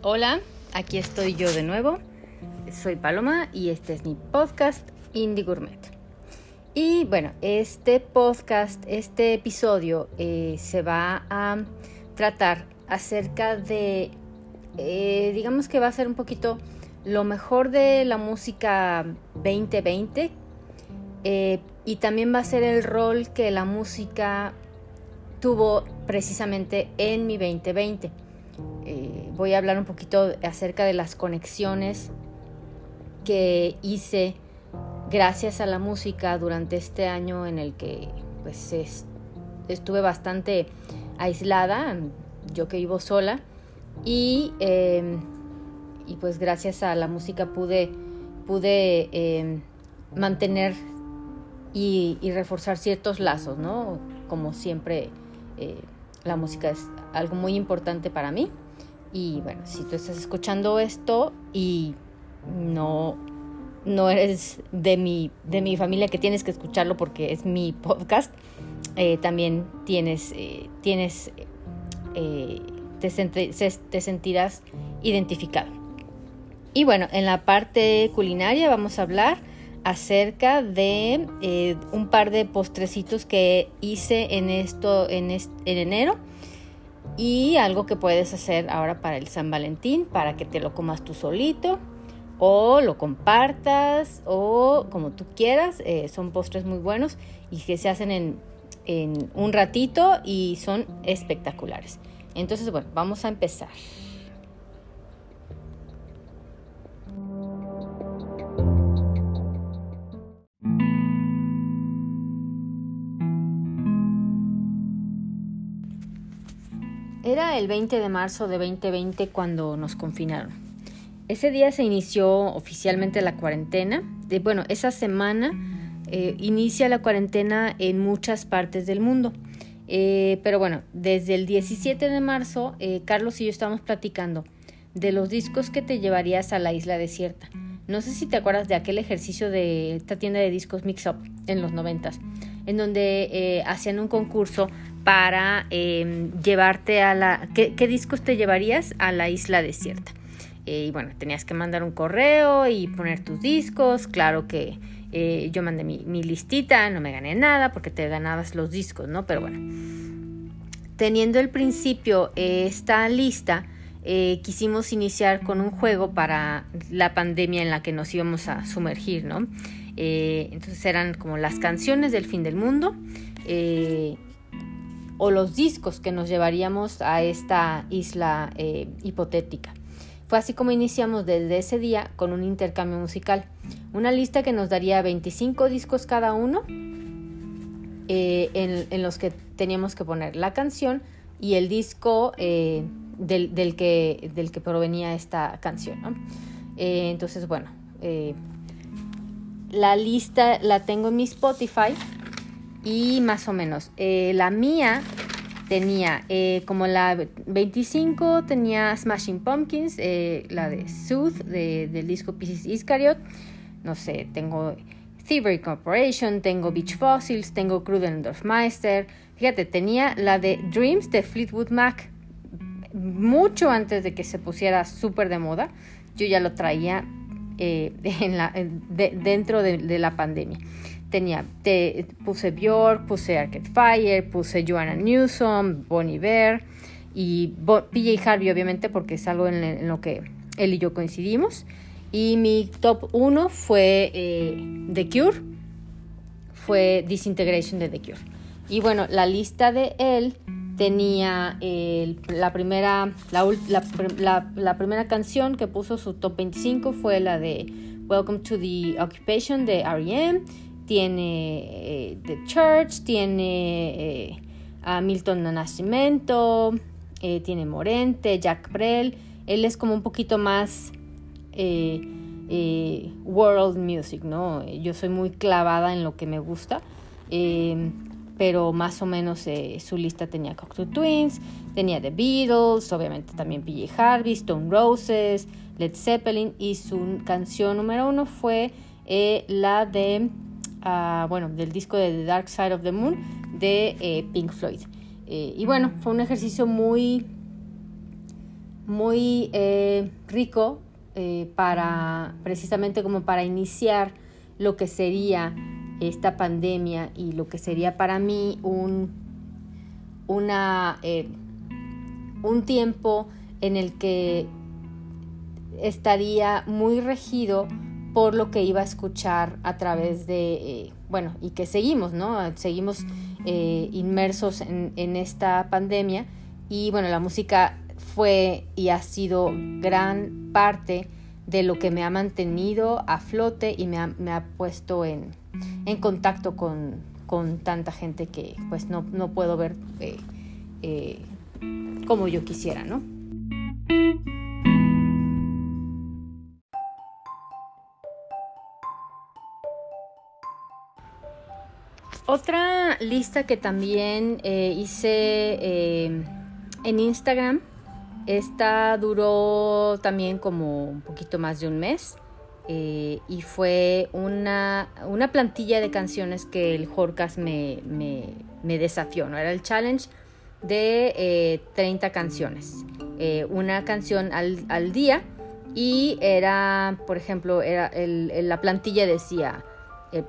Hola, aquí estoy yo de nuevo. Soy Paloma y este es mi podcast Indie Gourmet. Y bueno, este podcast, este episodio eh, se va a tratar acerca de, eh, digamos que va a ser un poquito lo mejor de la música 2020 eh, y también va a ser el rol que la música tuvo precisamente en mi 2020. Voy a hablar un poquito acerca de las conexiones que hice gracias a la música durante este año en el que pues estuve bastante aislada, yo que vivo sola, y, em, y pues gracias a la música pude, pude em, mantener y, y, reforzar ciertos lazos, ¿no? Como siempre eh, la música es algo muy importante para mí. Y bueno, si tú estás escuchando esto y no, no eres de mi, de mi familia que tienes que escucharlo porque es mi podcast, eh, también tienes, eh, tienes te, te sentirás identificado. Y bueno, en la parte culinaria vamos a hablar acerca de eh, un par de postrecitos que hice en esto en, enero y algo que puedes hacer ahora para el San Valentín para que te lo comas tú solito o lo compartas o como tú quieras eh, son postres muy buenos y que se hacen en, en un ratito y son espectaculares. Entonces bueno vamos a empezar Era el 20 de marzo de 2020 cuando nos confinaron. Ese día se inició oficialmente la cuarentena. De, bueno, esa semana eh, inicia la cuarentena en muchas partes del mundo. Eh, pero bueno, desde el 17 de marzo, eh, Carlos y yo estábamos platicando de los discos que te llevarías a la isla desierta. No sé si te acuerdas de aquel ejercicio de esta tienda de discos Mix Up en los noventas, en donde hacían un concurso para em, llevarte a la... ¿qué, discos te llevarías a la isla desierta? Eh, y bueno, tenías que mandar un correo y poner tus discos. Claro que eh, yo mandé mi, listita, no me gané nada porque te ganabas los discos, ¿no? Pero bueno, teniendo el principio eh, esta lista, quisimos iniciar con un juego para la pandemia en la que nos íbamos a sumergir, ¿no? entonces eran como las canciones del fin del mundo o los discos que nos llevaríamos a esta isla eh, hipotética. Fue así como iniciamos desde ese día con un intercambio musical, una lista que nos daría 25 discos cada uno eh, en, los que teníamos que poner la canción y el disco eh, del, que, del que provenía esta canción. entonces, bueno, la lista la tengo en mi Spotify y más o menos. Eh, la mía tenía eh, como la 25 tenía Smashing Pumpkins, eh, la de Sooth del disco Pieces Iscariot. No sé, tengo Thievery Corporation, tengo Beach Fossils, tengo Meister. Fíjate, tenía la de Dreams de Fleetwood Mac mucho antes de que se pusiera súper de moda. Yo ya lo traía la, dentro de la pandemia tenía, te, puse Björk, puse Arcade Fire, puse Joanna Newsom, Bonnie Bear y PJ Harvey obviamente porque es algo en, lo que él y yo coincidimos. Y mi top 1 fue eh, The Cure, fue Disintegration de The Cure. Y bueno, la lista de él tenía la, primera, la, la, primera canción que puso su top 25 fue la de Welcome to the Occupation de R.E.M tiene eh, The Church, tiene eh, a Milton Nascimento, eh, tiene Morente, Jack Brel. Él es como un poquito más world music, ¿no? Yo soy muy clavada en lo que me gusta. pero más o menos su lista tenía Cocteau Twins, tenía The Beatles, obviamente también PJ Harvey, Stone Roses, Led Zeppelin y su canción número uno fue la de bueno, del disco de The Dark Side of the Moon de eh, Pink Floyd. Eh, y bueno, fue un ejercicio muy, muy eh, rico para precisamente como para iniciar lo que sería esta pandemia y lo que sería para mí un, una, un tiempo en el que estaría muy regido por lo que iba a escuchar a través de, bueno, y que seguimos, ¿no? Seguimos inmersos en, en esta pandemia y bueno, la música fue y ha sido gran parte de lo que me ha mantenido a flote y me ha, puesto en, contacto con, tanta gente que pues no, puedo ver eh, eh, como yo quisiera, ¿no? Lista que también eh, hice en Instagram. Esta duró también como un poquito más de un mes eh, y fue una, una, plantilla de canciones que el Horcas me, me, desafió, ¿no? Era el challenge de 30 eh, canciones, eh, una canción al, día y era, por ejemplo, era el, la plantilla decía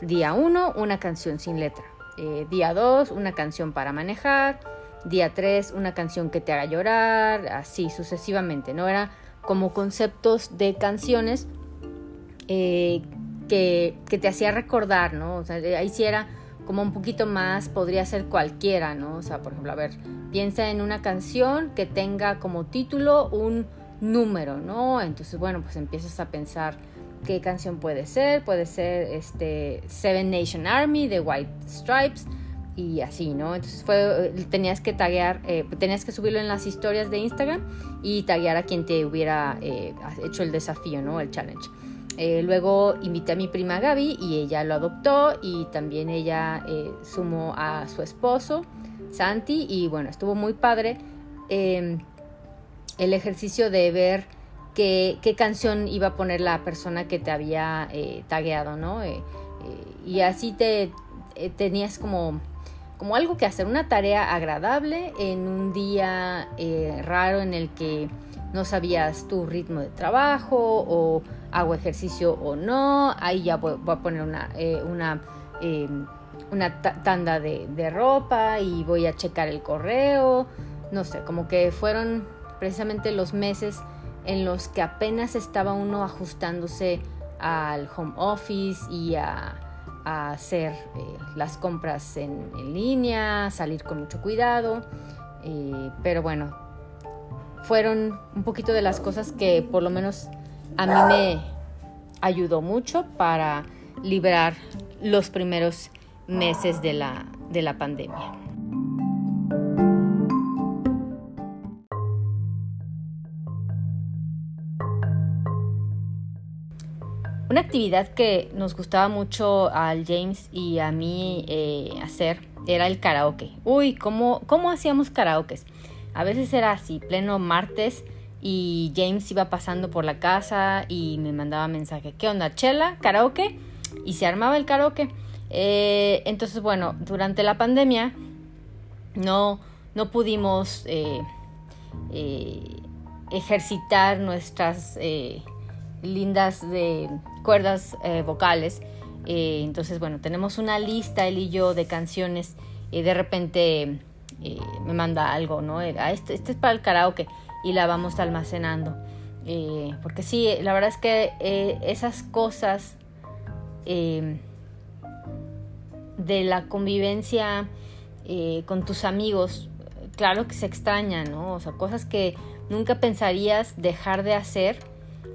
día 1 una canción sin letra, día 2 una canción para manejar, Día 3, una canción que te haga llorar, así sucesivamente, ¿no? Era como conceptos de canciones eh, que, te hacía recordar, ¿no? O sea, ahí sí era como un poquito más, podría ser cualquiera, ¿no? O sea, por ejemplo, a ver, piensa en una canción que tenga como título un número, ¿no? Entonces, bueno, pues empiezas a pensar qué canción puede ser, puede ser este Seven Nation Army de White Stripes, y así, ¿no? Entonces fue, eh, tenías que taguear, eh, tenías que subirlo en las historias de Instagram y taguear a quien te hubiera eh, hecho el desafío, ¿no? El challenge. luego invité a mi prima Gaby y ella lo adoptó y también ella sumó a su esposo, Santi, y bueno, estuvo muy padre em, el ejercicio de ver qué, canción iba a poner la persona que te había tagueado, ¿no? y así te tenías como como algo que hacer, una tarea agradable en un día eh, raro en el que no sabías tu ritmo de trabajo o hago ejercicio o no, ahí ya voy, a poner una, eh, una, em, una tanda de, ropa y voy a checar el correo, no sé, como que fueron precisamente los meses en los que apenas estaba uno ajustándose al home office y a hacer eh, las compras en, línea, salir con mucho cuidado. Eh, pero bueno, fueron un poquito de las cosas que por lo menos a mí me ayudó mucho para librar los primeros meses de la, de la pandemia. Una actividad que nos gustaba mucho al James y a mí eh, hacer era el karaoke. Uy, ¿cómo, ¿cómo hacíamos karaokes? A veces era así, pleno martes y James iba pasando por la casa y me mandaba mensaje, ¿qué onda? ¿Chela? ¿Karaoke? Y se armaba el karaoke. Eh, entonces, bueno, durante la pandemia no, no pudimos eh, ejercitar nuestras lindas de cuerdas eh, vocales. Eh, entonces, bueno, tenemos una lista, él y yo, de canciones. Y de repente eh, me manda algo, ¿no? Este, este, es para el karaoke. Y la vamos almacenando. porque sí, la verdad es que esas cosas de la convivencia con tus amigos, claro que se extrañan, ¿no? O sea, cosas que nunca pensarías dejar de hacer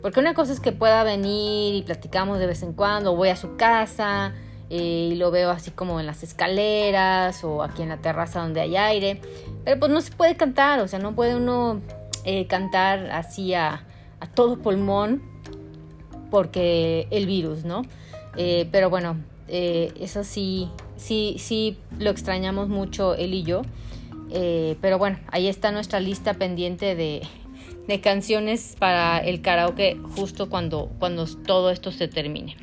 porque una cosa es que pueda venir y platicamos de vez en cuando, voy a su casa eh, y lo veo así como en las escaleras o aquí en la terraza donde hay aire. Pero pues no se puede cantar, o sea, no puede uno eh, cantar así a, todo pulmón porque el virus, ¿no? Eh, pero bueno, eso sí, sí, sí lo extrañamos mucho él y yo. pero bueno, ahí está nuestra lista pendiente de, de canciones para el karaoke justo cuando, cuando todo esto se termine.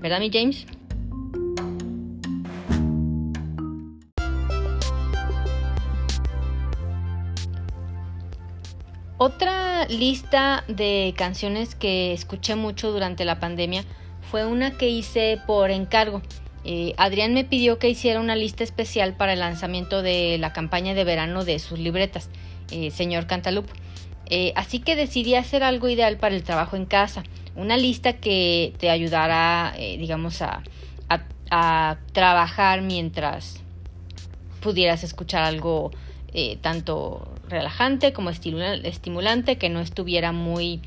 ¿Verdad, mi James? Otra lista de canciones que escuché mucho durante la pandemia fue una que hice por encargo. Eh, Adrián me pidió que hiciera una lista especial para el lanzamiento de la campaña de verano de sus libretas, eh, señor Cantalup. Eh, así que decidí hacer algo ideal para el trabajo en casa, una lista que te ayudará, digamos, a, trabajar mientras pudieras escuchar algo tanto relajante como estimulante, que no estuviera muy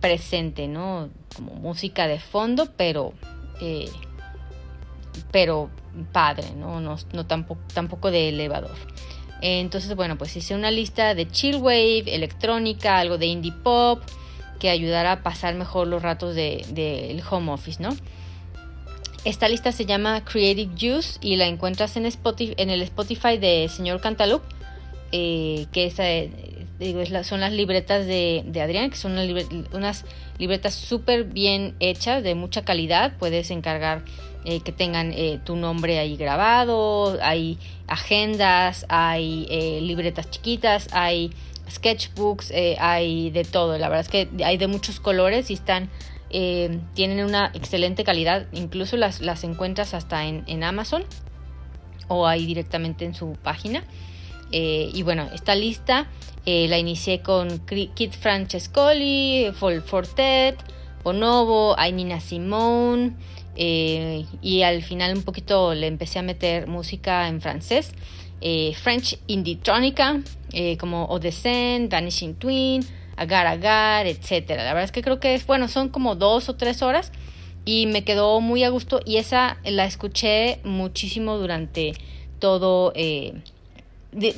presente, ¿no? Como música de fondo, pero pero padre, ¿no? No, no tampoco, tampoco de elevador. Entonces, bueno, pues hice una lista de chill wave, electrónica, algo de indie pop, que ayudará a pasar mejor los ratos del de, home office, ¿no? Esta lista se llama Creative Juice y la encuentras en, Spotify, en el Spotify de Señor Cantaloupe, eh, que es, eh, son las libretas de, de Adrián, que son unas libretas súper bien hechas, de mucha calidad. Puedes encargar eh, que tengan eh, tu nombre ahí grabado, hay agendas, hay eh, libretas chiquitas, hay sketchbooks, hay de todo. La verdad es que hay de muchos colores y están, tienen una excelente calidad. Incluso las, las encuentras hasta en, en Amazon o ahí directamente en su página. y bueno, esta lista la inicié con Kit Francescoli, Fortet, Bonobo, hay Nina Simone. Eh, y al final un poquito le empecé a meter música en francés, eh, French Indietronica, eh, como Odescent, Vanishing Twin, Agar Agar, etc. La verdad es que creo que es, bueno, son como dos o tres horas y me quedó muy a gusto y esa la escuché muchísimo durante todo,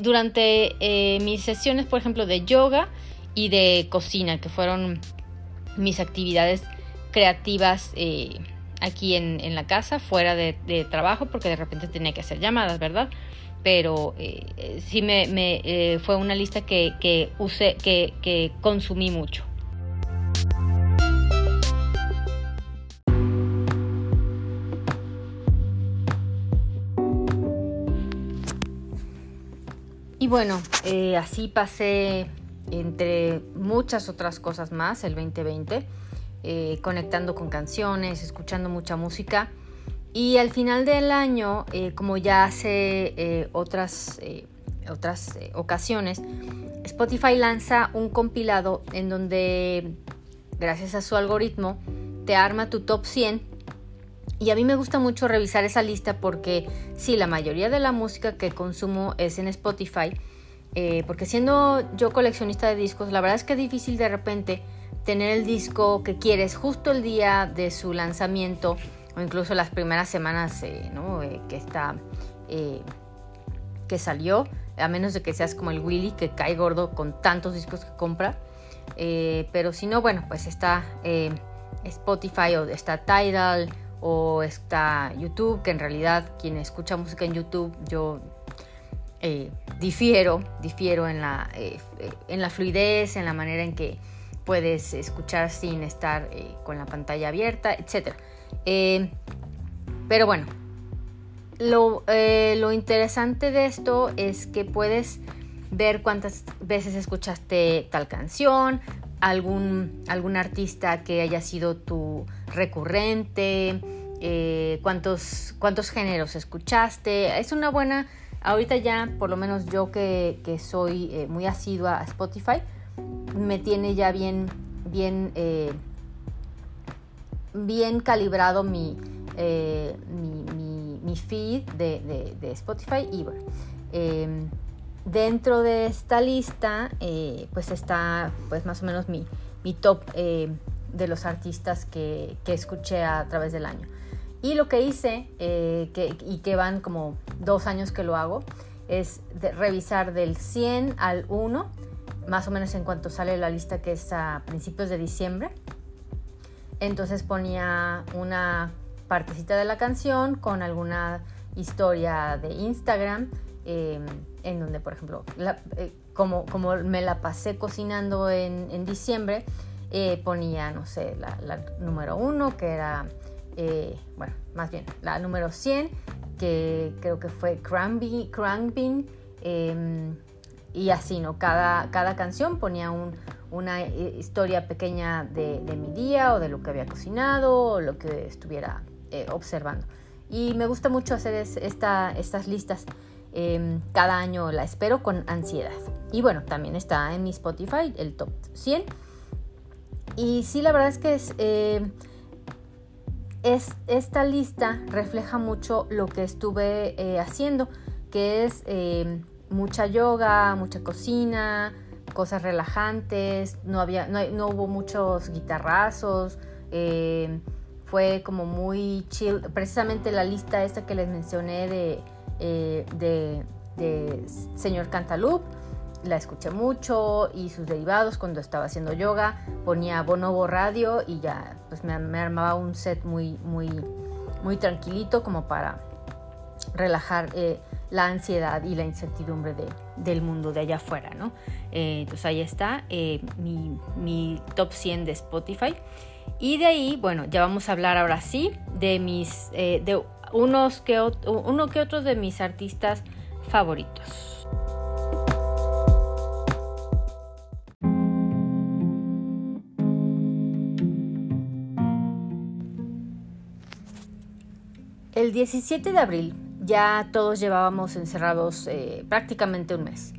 durante mis sesiones, por ejemplo, de yoga y de cocina, que fueron mis actividades creativas aquí en, la casa, fuera de, trabajo, porque de repente tenía que hacer llamadas, ¿verdad? Pero eh, eh, sí me, eh, fue una lista que, que usé, que, que consumí mucho. Y bueno, así pasé entre muchas otras cosas más el 2020 eh, conectando con canciones, escuchando mucha música. Y al final del año, eh, como ya hace eh, otras, otras ocasiones, Spotify lanza un compilado en donde, gracias a su algoritmo, te arma tu top 100. Y a mí me gusta mucho revisar esa lista porque sí, la mayoría de la música que consumo es en Spotify. Porque siendo yo coleccionista de discos, la verdad es que es difícil de repente tener el disco que quieres justo el día de su lanzamiento o incluso las primeras semanas eh, eh, que está eh, que salió a menos de que seas como el Willy que cae gordo con tantos discos que compra. Pero si no bueno pues está Spotify o está Tidal o está YouTube que en realidad quien escucha música en YouTube yo difiero difiero en la en la fluidez en la manera en que puedes escuchar sin estar eh, con la pantalla abierta, etc. Eh, pero bueno, eh, lo, interesante de esto es que puedes ver cuántas veces escuchaste tal canción, algún, algún artista que haya sido tu recurrente, cuántos, cuántos géneros escuchaste. Es una buena, ahorita ya, por lo menos yo que, que soy muy asidua a Spotify, me tiene ya bien, bien, eh, bien calibrado mi, eh, mi, feed de, Spotify. Y bueno, em, dentro de esta lista, eh, pues está pues más o menos mi, top de los artistas que, escuché a través del año. Y lo que hice, que, y que van como dos años que lo hago, es revisar del 100 al 1 más o menos en cuanto sale la lista que es a principios de diciembre. Entonces ponía una partecita de la canción con alguna historia de Instagram, em, en donde, por ejemplo, eh, como, como me la pasé cocinando en, diciembre, eh, ponía, no sé, la, número uno, que era, eh, bueno, más bien, la número 100, que creo que fue Cranbean, y así, ¿no? Cada, cada canción ponía una historia pequeña de, mi día o de lo que había cocinado o lo que estuviera observando. Y me gusta mucho hacer esta, estas listas. Em, cada año la espero con ansiedad. Y bueno, también está en mi Spotify, el top 100. Y sí, la verdad es que es, em, es esta lista refleja mucho lo que estuve eh, haciendo, que es em, mucha yoga, mucha cocina, cosas relajantes, no, había, no, no hubo muchos guitarrazos fue como muy chill. Precisamente la lista esta que les mencioné de, eh, de, Señor Cantaloupe, la escuché mucho y sus derivados cuando estaba haciendo yoga. Ponía Bonobo Radio y ya pues me, armaba un set muy, muy, muy tranquilito como para relajar eh, la ansiedad y la incertidumbre de, del mundo de allá afuera, ¿no? Eh, entonces ahí está mi, mi top 100 de Spotify. Y de ahí, bueno, ya vamos a hablar ahora sí de mis, eh, de unos que, uno que otros de mis artistas favoritos. El 17 de abril ya todos llevábamos encerrados eh, prácticamente un mes.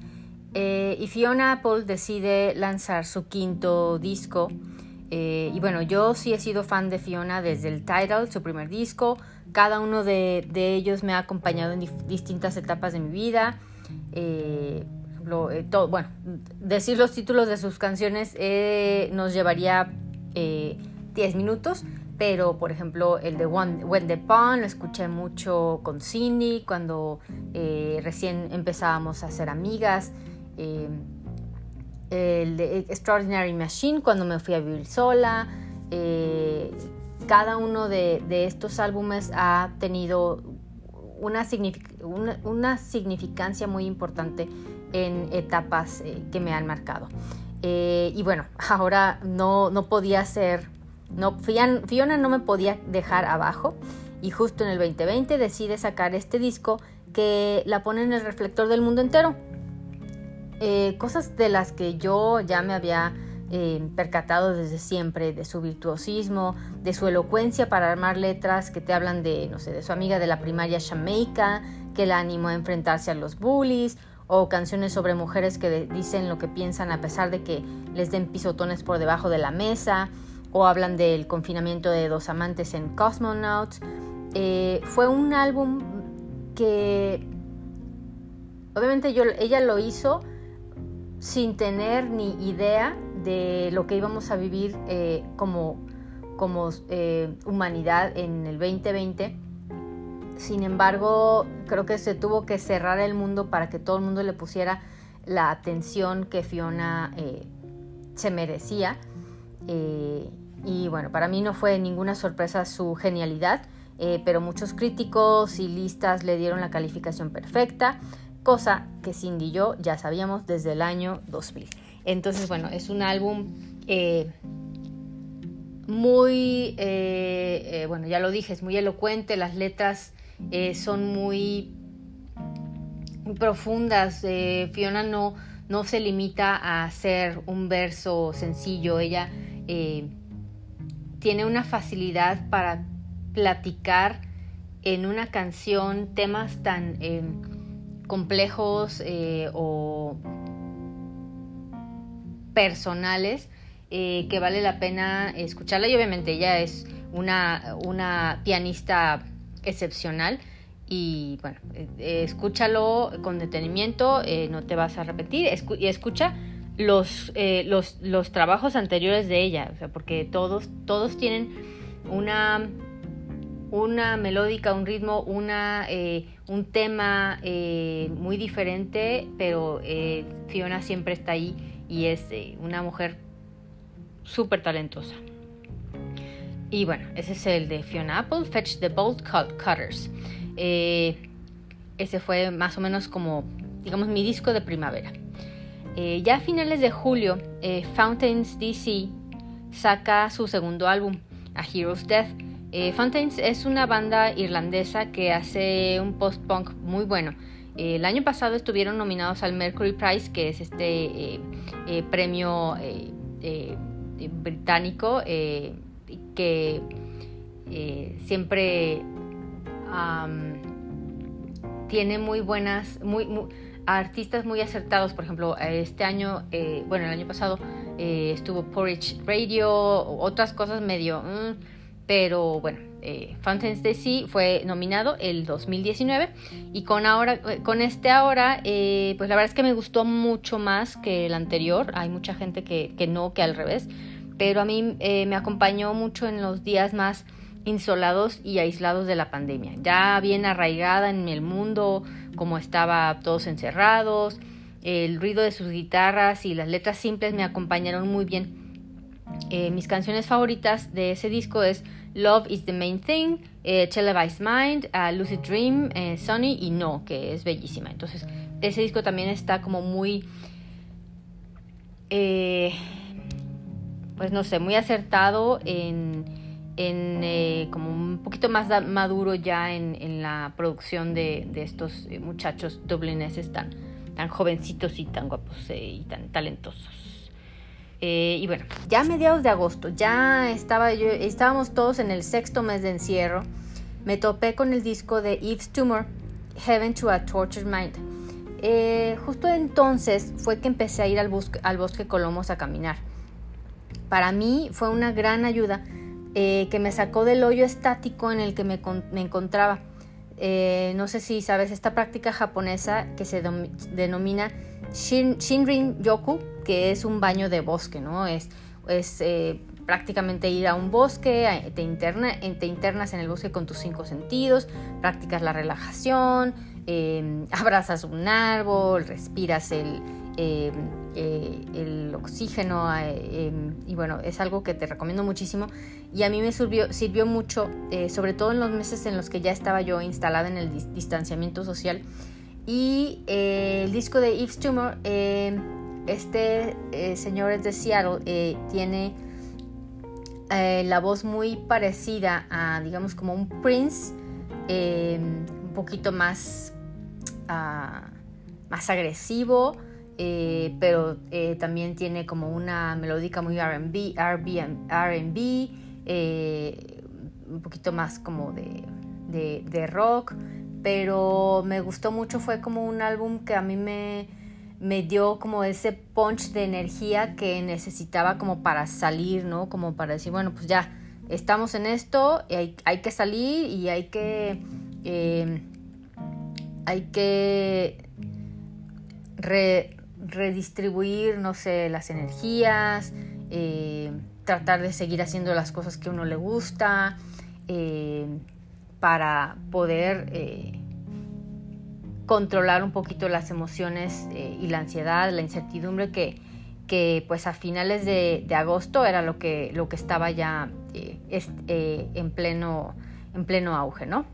Eh, y Fiona Apple decide lanzar su quinto disco eh, y bueno, yo sí he sido fan de Fiona desde el Title, su primer disco. Cada uno de, ellos me ha acompañado en distintas etapas de mi vida. Eh, eh, bueno, decir los títulos de sus canciones nos llevaría 10 minutos, pero por ejemplo el de When the Pond lo escuché mucho con Cindy cuando recién empezábamos a ser amigas el de Extraordinary Machine cuando me fui a vivir sola. Eh, cada uno de, estos álbumes ha tenido una, una, significancia muy importante en etapas eh, que me han marcado. Eh, y bueno, ahora no, no podía ser, no, Fiona no me podía dejar abajo y justo en el 2020 decide sacar este disco que la pone en el reflector del mundo entero. Eh, cosas de las que yo ya me había eh, percatado desde siempre, de su virtuosismo, de su elocuencia para armar letras que te hablan de, no sé, de su amiga de la primaria Jamaica, que la animó a enfrentarse a los bullies, o canciones sobre mujeres que dicen lo que piensan a pesar de que les den pisotones por debajo de la mesa, o hablan del confinamiento de dos amantes en Cosmonauts. Eh, fue un álbum que obviamente ella lo hizo sin tener ni idea de lo que íbamos a vivir eh, como, como eh, humanidad en el 2020. Sin embargo, creo que se tuvo que cerrar el mundo para que todo el mundo le pusiera la atención que Fiona se merecía. Y bueno, para mí no fue ninguna sorpresa su genialidad, pero muchos críticos y listas le dieron la calificación perfecta cosa que Cindy y yo ya sabíamos desde el año 2000. Entonces, bueno, es un álbum eh, muy, eh, eh, bueno, ya lo dije, es muy elocuente, las letras son muy, profundas. Fiona no, no se limita a hacer un verso sencillo, ella tiene una facilidad para platicar en una canción temas tan complejos eh, o personales eh, que vale la pena escucharla. Y obviamente ella es una, una pianista excepcional. Y bueno, eh, escúchalo con detenimiento, no te vas a repetir y escucha los, los, los, trabajos anteriores de ella, o sea, porque todos, todos tienen una una melódica, un ritmo, una, eh, un tema eh, muy diferente, pero eh, Fiona siempre está ahí y es una mujer súper talentosa. Y bueno, ese es el de Fiona Apple, Fetch the Bolt Cutters. ese fue más o menos como, digamos, mi disco de primavera. Ya a finales de julio, Fountains DC saca su segundo álbum, A Hero's Death eh, Fountains es una banda irlandesa que hace un post-punk muy bueno. el año pasado estuvieron nominados al Mercury Prize, que es este premio británico que siempre tiene muy buenas, muy, artistas muy acertados. Por ejemplo, este año, eh, bueno, el año pasado eh, estuvo Porridge Radio, otras cosas medio, mm, pero bueno, eh, Fountains fue nominado el 2019 y con ahora, eh, con este ahora, pues la verdad es que me gustó mucho más que el anterior. Hay mucha gente que, que no, que al revés, pero a mí me acompañó mucho en los días más insolados y aislados de la pandemia, ya bien arraigada en el mundo, como estaba todos encerrados, el ruido de sus guitarras y las letras simples me acompañaron muy bien. Eh, mis canciones favoritas de ese disco es Love is the Main Thing, eh, Televised Mind, Lucid Dream, eh, Sunny y No, que es bellísima. Entonces, ese disco también está como muy, pues no sé, muy acertado en en, eh, como un poquito más maduro ya en, la producción de, estos eh, muchachos dublineses tan, tan jovencitos y tan guapos eh, y tan talentosos. y bueno, ya a mediados de agosto, ya estaba yo, estábamos todos en el sexto mes de encierro, me topé con el disco de Eve's Tumor, Heaven to a Tortured Mind. justo entonces fue que empecé a ir al, al bosque Colomos a caminar. Para mí fue una gran ayuda eh, que me sacó del hoyo estático en el que me, encontraba. Eh, no sé si sabes esta práctica japonesa que se denomina Shinrin Yoku, que es un baño de bosque, ¿no? Es, es eh, prácticamente ir a un bosque, te, interna, te internas en el bosque con tus cinco sentidos, practicas la relajación, abrazas un árbol, respiras el, el oxígeno y bueno, es algo que te recomiendo muchísimo y a mí me sirvió, mucho, eh, sobre todo en los meses en los que ya estaba yo instalada en el distanciamiento social. Y eh, el disco de Eve's Tumor, eh, este señor es de Seattle, tiene la voz muy parecida a, digamos, como un Prince, un poquito más, ah, más agresivo. Pero también tiene como una melódica muy RB, RB, eh, un poquito más como de, de, rock, pero me gustó mucho, fue como un álbum que a mí me, me dio como ese punch de energía que necesitaba como para salir, ¿no? Como para decir, bueno, pues ya, estamos en esto, y hay, hay que salir y hay que... Eh, hay que redistribuir, no sé, las energías, eh, tratar de seguir haciendo las cosas que a uno le gusta, eh, para poder eh, controlar un poquito las emociones y la ansiedad, la incertidumbre que, que pues a finales de, agosto era lo que, lo que estaba ya en, pleno, en pleno auge, ¿no?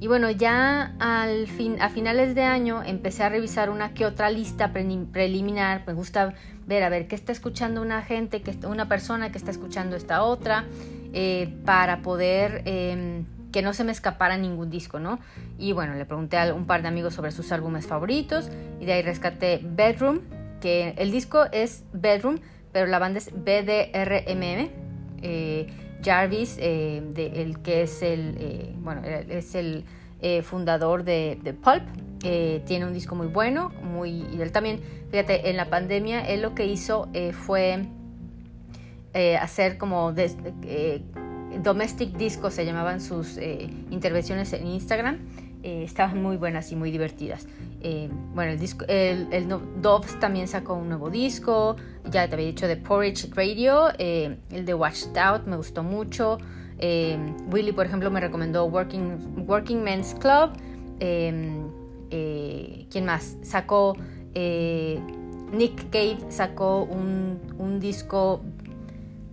Y bueno, ya al fin, a finales de año empecé a revisar una que otra lista preliminar. Me gusta ver a ver qué está escuchando una gente, que, una persona que está escuchando esta otra, eh, para poder em, que no se me escapara ningún disco, ¿no? Y bueno, le pregunté a un par de amigos sobre sus álbumes favoritos y de ahí rescaté Bedroom, que el disco es Bedroom, pero la banda es BDRMM. Eh, Jarvis, eh, el que es el, eh, bueno, es el eh, fundador de, Pulp, tiene un disco muy bueno, muy, y él también, fíjate, en la pandemia él lo que hizo fue hacer como domestic discos, se llamaban sus intervenciones en Instagram, estaban muy buenas y muy divertidas. Eh, bueno, el disco, el, el, Doves también sacó un nuevo disco, ya te había dicho de Porridge Radio, eh, el de Watched Out me gustó mucho. Eh, Willy, por ejemplo, me recomendó Working, Working Men's Club. ¿Quién más? Sacó Nick Cave sacó un, un disco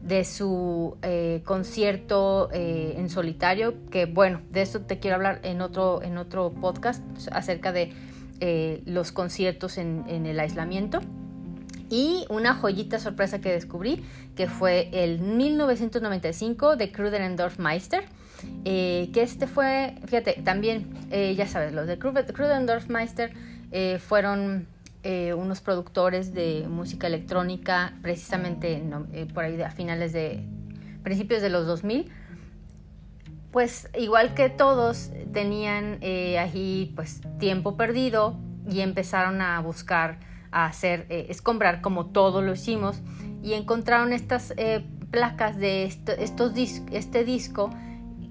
de su concierto en solitario, que bueno, de eso te quiero hablar en otro, en otro podcast acerca de eh, los conciertos en, el aislamiento. Y una joyita sorpresa que descubrí, que fue el 1995 de Kruder Meister. que este fue, fíjate, también, ya sabes, los de Krudendorfmeister fueron unos productores de música electrónica precisamente por ahí a finales de principios de los 2000 pues igual que todos tenían eh, ahí pues tiempo perdido y empezaron a buscar a hacer eh, escombrar como todos lo hicimos. Y encontraron estas eh, placas de estos este disco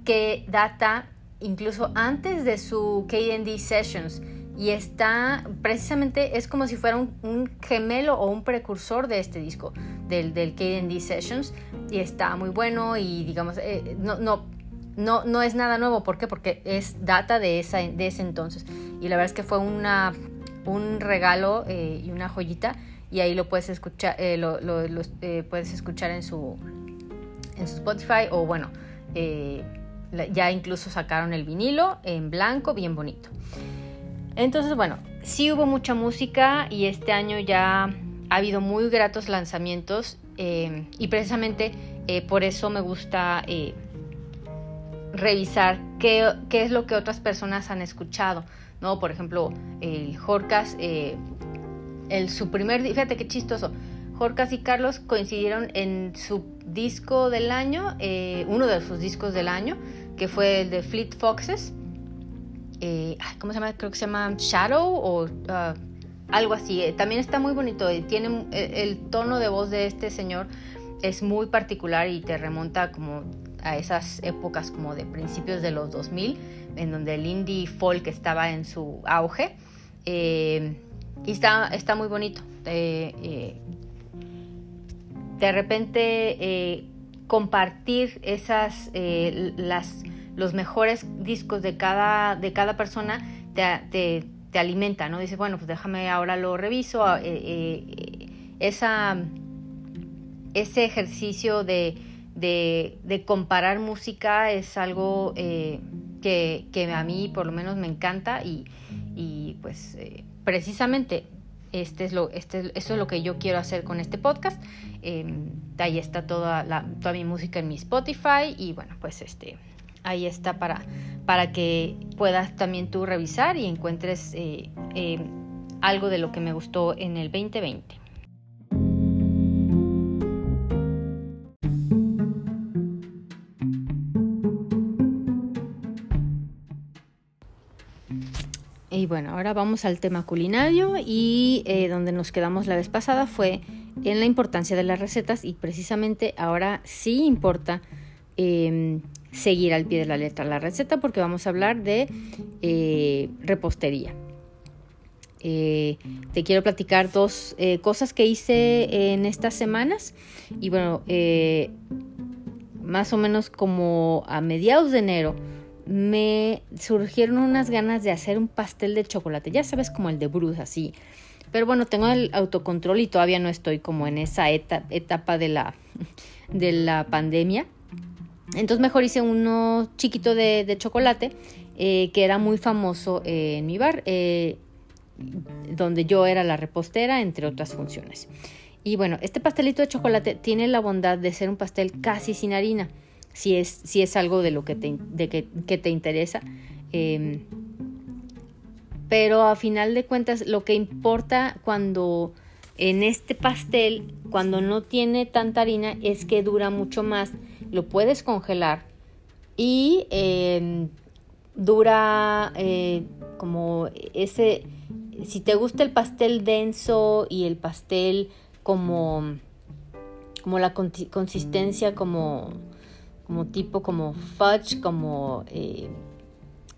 que data incluso antes de su KD Sessions y está precisamente es como si fuera un, gemelo o un precursor de este disco del, del KD Sessions y está muy bueno y digamos no, no no, no es nada nuevo. ¿Por qué? Porque es data de, esa, de ese entonces. Y la verdad es que fue una, un regalo eh, y una joyita. Y ahí lo puedes escuchar, eh, lo, eh, puedes escuchar en su, en su Spotify. O bueno, ya incluso sacaron el vinilo en blanco, bien bonito. Entonces, bueno, sí hubo mucha música y este año ya ha habido muy gratos lanzamientos. y precisamente por eso me gusta revisar qué, es lo que otras personas han escuchado, ¿no? Por ejemplo, el Jorcas, eh, el, su primer, fíjate qué chistoso, Jorcas y Carlos coincidieron en su disco del año, eh, uno de sus discos del año, que fue el de Fleet Foxes, eh, ¿cómo se llama? Creo que se llama Shadow o uh, algo así. También está muy bonito, tiene el tono de voz de este señor es muy particular y te remonta como a esas épocas como de principios de los 2000, en donde el indie folk estaba en su auge. Eh, y está, está muy bonito. Eh, eh, de repente compartir esas, las, los mejores discos de cada, de cada persona te, te, alimenta, ¿no? Dices, bueno, pues déjame ahora lo reviso. esa, ese ejercicio de de, comparar música es algo eh, que, a mí por lo menos me encanta y, pues eh, precisamente este es lo, este, eso es lo que yo quiero hacer con este podcast. Em, ahí está toda, la, toda mi música en mi Spotify y bueno, pues este, ahí está para, para que puedas también tú revisar y encuentres eh, em, algo de lo que me gustó en el 2020. Y bueno, ahora vamos al tema culinario y eh, donde nos quedamos la vez pasada fue en la importancia de las recetas y precisamente ahora sí importa em, seguir al pie de la letra la receta porque vamos a hablar de eh, repostería. Eh, te quiero platicar dos cosas que hice en estas semanas y bueno, más o menos como a mediados de enero me surgieron unas ganas de hacer un pastel de chocolate, ya sabes, como el de Bruce, así. Pero bueno, tengo el autocontrol y todavía no estoy como en esa etapa de la, de la pandemia. Entonces mejor hice uno chiquito de, chocolate eh, que era muy famoso en mi bar, eh, donde yo era la repostera, entre otras funciones. Y bueno, este pastelito de chocolate tiene la bondad de ser un pastel casi sin harina si es, si es algo de lo que te, de que, te interesa. Em, pero a final de cuentas, lo que importa cuando en este pastel, cuando no tiene tanta harina, es que dura mucho más. Lo puedes congelar y em, dura eh, como ese. Si te gusta el pastel denso y el pastel como, como la consistencia como como tipo como fudge, como eh,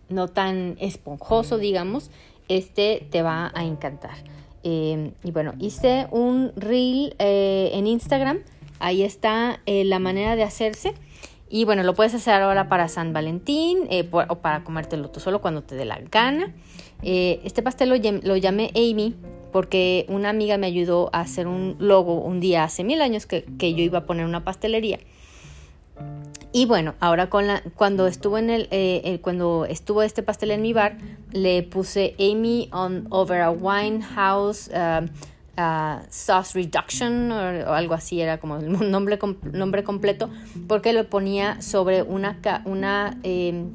no tan esponjoso, digamos, este te va a encantar. Em, y bueno, hice un reel eh, en Instagram, ahí está eh, la manera de hacerse. Y bueno, lo puedes hacer ahora para San Valentín o para comértelo tú solo cuando te dé la gana. este pastel lo, llamé Amy porque una amiga me ayudó a hacer un logo un día hace mil años que, que yo iba a poner una pastelería. Y bueno, ahora eh, cuando estuvo este pastel en mi bar, le puse Amy on over a wine house, uh, sauce reduction o, algo así, era como el nombre, nombre completo, porque lo ponía sobre una, una em,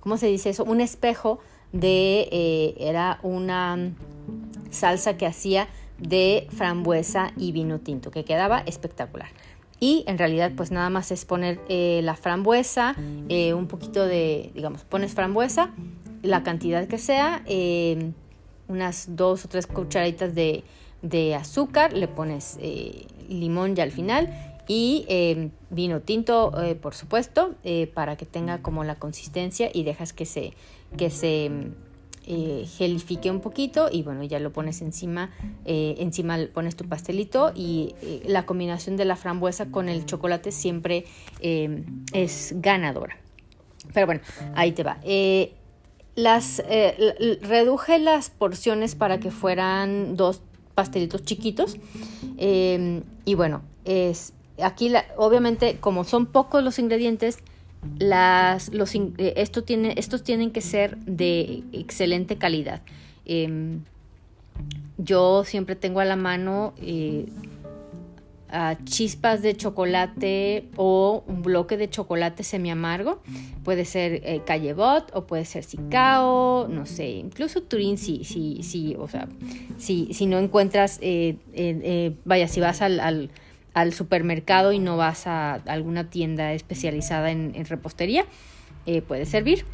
¿cómo se dice eso? Un espejo de, eh, era una salsa que hacía de frambuesa y vino tinto, que quedaba espectacular. Y en realidad pues nada más es poner eh, la frambuesa, eh, un poquito de, digamos, pones frambuesa, la cantidad que sea, em, unas dos o tres cucharaditas de, azúcar, le pones eh, limón ya al final y em, vino tinto, por supuesto, para que tenga como la consistencia y dejas que se, que se eh, gelifique un poquito y bueno, ya lo pones encima, eh, encima pones tu pastelito y eh, la combinación de la frambuesa con el chocolate siempre es ganadora. Pero bueno, ahí te va. las, reduje las porciones para que fueran dos pastelitos chiquitos y bueno, es, aquí obviamente como son pocos los ingredientes, las, los, eh, esto tiene, estos tienen que ser de excelente calidad. Em, yo siempre tengo a la mano eh, chispas de chocolate o un bloque de chocolate semi amargo. Puede ser eh, Callebot o puede ser Sicao, no sé, incluso Turín si, si, si, o sea, si, si no encuentras, vaya, si vas al al supermercado y no vas a alguna tienda especializada en, repostería, eh, puede servir.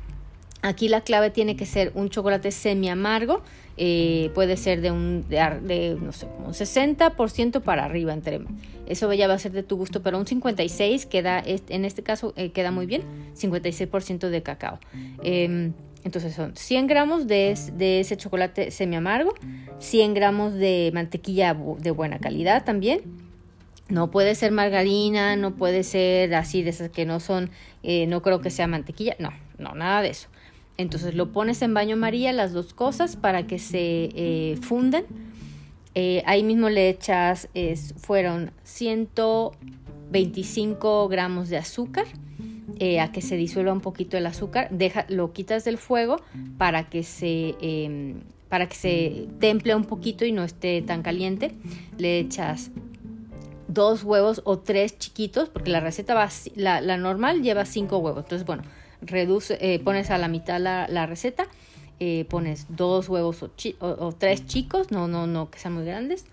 Aquí la clave tiene que ser un chocolate semi amargo, eh, puede ser de un, de, no sé, un 60% para arriba, entre, eso ya va a ser de tu gusto, pero un 56 queda, en este caso eh, queda muy bien, 56% de cacao. Em, entonces son 100 gramos de, de, ese chocolate semi amargo, 100 gramos de mantequilla de buena calidad también, no puede ser margarina, no puede ser así de esas que no son, eh, no creo que sea mantequilla, no, no, nada de eso. Entonces lo pones en baño María, las dos cosas, para que se eh, fundan. Eh, ahí mismo le echas, fueron 125 gramos de azúcar, a que se disuelva un poquito el azúcar. Deja, lo quitas del fuego para que se em, para que se temple un poquito y no esté tan caliente. Le echas dos huevos o tres chiquitos, porque la receta va, la, la normal lleva cinco huevos. Entonces, bueno, reduce, eh, pones a la mitad la, receta, eh, pones dos huevos o, tres chicos, no, no, no, que sean muy grandes,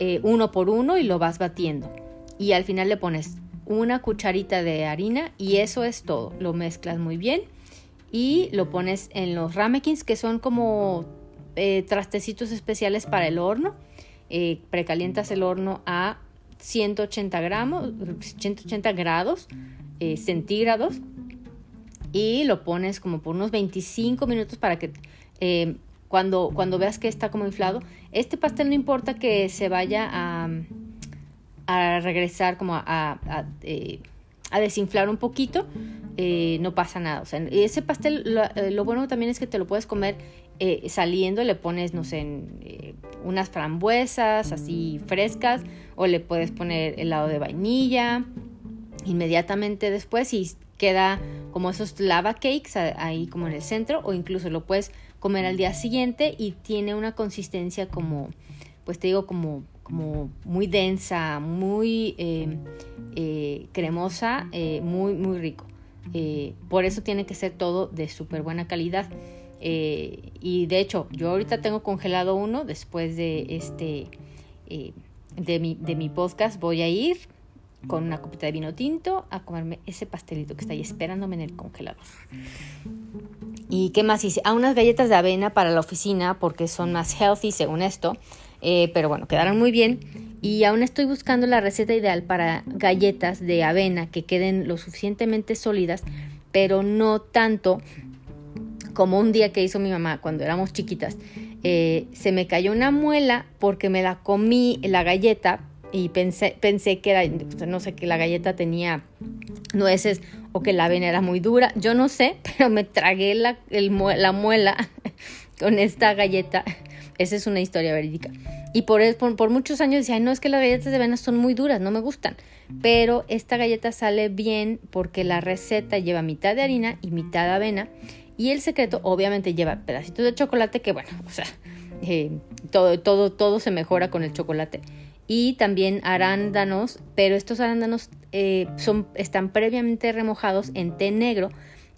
eh, uno por uno y lo vas batiendo. Y al final le pones una cucharita de harina y eso es todo. Lo mezclas muy bien y lo pones en los ramekins, que son como trastecitos especiales para el horno. precalientas el horno a 180 gramos, 180 grados eh, centígrados y lo pones como por unos 25 minutos para que eh, cuando, cuando veas que está como inflado, este pastel no importa que se vaya a, a regresar como a, a, eh, desinflar un poquito, no pasa nada. O sea, ese pastel, lo, bueno también es que te lo puedes comer saliendo, le pones, no sé, unas frambuesas así frescas o le puedes poner helado de vainilla inmediatamente después y queda como esos lava cakes ahí como en el centro o incluso lo puedes comer al día siguiente y tiene una consistencia como pues te digo como como muy densa muy eh, eh, cremosa eh, muy muy rico. Por eso tiene que ser todo de súper buena calidad y de hecho yo ahorita tengo congelado uno después de este de mi, de mi podcast voy a ir con una copita de vino tinto a comerme ese pastelito que está ahí esperándome en el congelador. ¿Y qué más hice? Ah, unas galletas de avena para la oficina porque son más healthy según esto. Eh, pero bueno, quedaron muy bien. Y aún estoy buscando la receta ideal para galletas de avena que queden lo suficientemente sólidas, pero no tanto como un día que hizo mi mamá cuando éramos chiquitas. Eh, se me cayó una muela porque me la comí la galleta y pensé, pensé que era, no sé, que la galleta tenía nueces o que la avena era muy dura. Yo no sé, pero me tragué la, la muela con esta galleta. Esa es una historia verídica. Y por, por, por muchos años decía, no, es que las galletas de avena son muy duras, no me gustan. Pero esta galleta sale bien porque la receta lleva mitad de harina y mitad de avena y el secreto obviamente lleva pedacitos de chocolate que, bueno, o sea, todo, todo, todo se mejora con el chocolate. Y también arándanos, pero estos arándanos son, están previamente remojados en té negro,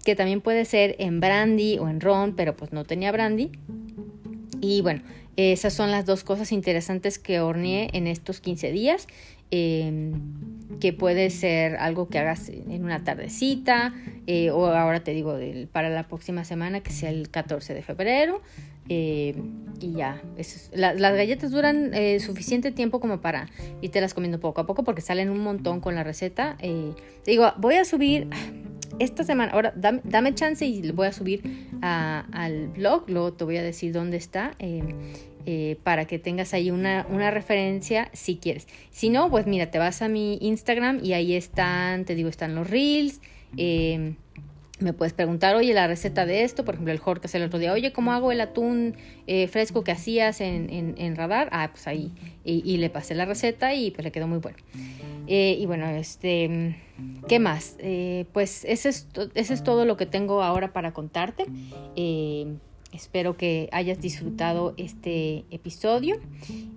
que también puede ser en brandy o en ron, pero pues no tenía brandy. Y bueno, esas son las dos cosas interesantes que horneé en estos 15 días. Em, que puede ser algo que hagas en una tardecita eh, o ahora te digo para la próxima semana que sea el 14 de febrero eh, y ya las galletas duran eh, suficiente tiempo como para irte las comiendo poco a poco porque salen un montón con la receta te digo voy a subir esta semana, ahora dame, chance y voy a subir al blog, luego te voy a decir dónde está. Eh, para que tengas ahí una, referencia si quieres. Si no, pues mira, te vas a mi Instagram y ahí están, te digo, están los reels. Em, me puedes preguntar, oye, la receta de esto, por ejemplo, el Jorge el otro día, oye, ¿cómo hago el atún eh, fresco que hacías en, radar? Ah, pues ahí, y, le pasé la receta y pues le quedó muy bueno. Eh, y bueno, este, ¿qué más? pues ese es, ese es todo lo que tengo ahora para contarte. Espero que hayas disfrutado este episodio.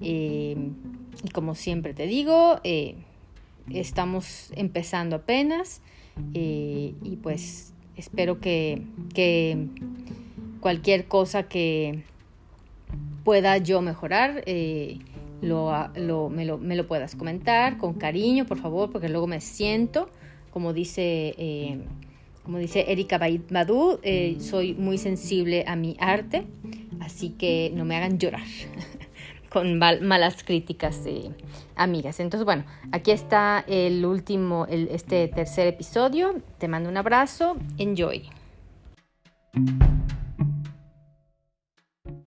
Eh, y como siempre te digo, eh, estamos empezando apenas. Eh, y pues espero que, cualquier cosa que pueda yo mejorar, me, lo, puedas comentar con cariño, por favor, porque luego me siento, como dice como dice Erika Badu, eh, soy muy sensible a mi arte, así que no me hagan llorar con malas críticas de amigas. Entonces, bueno, aquí está el último, este tercer episodio. Te mando un abrazo. Enjoy.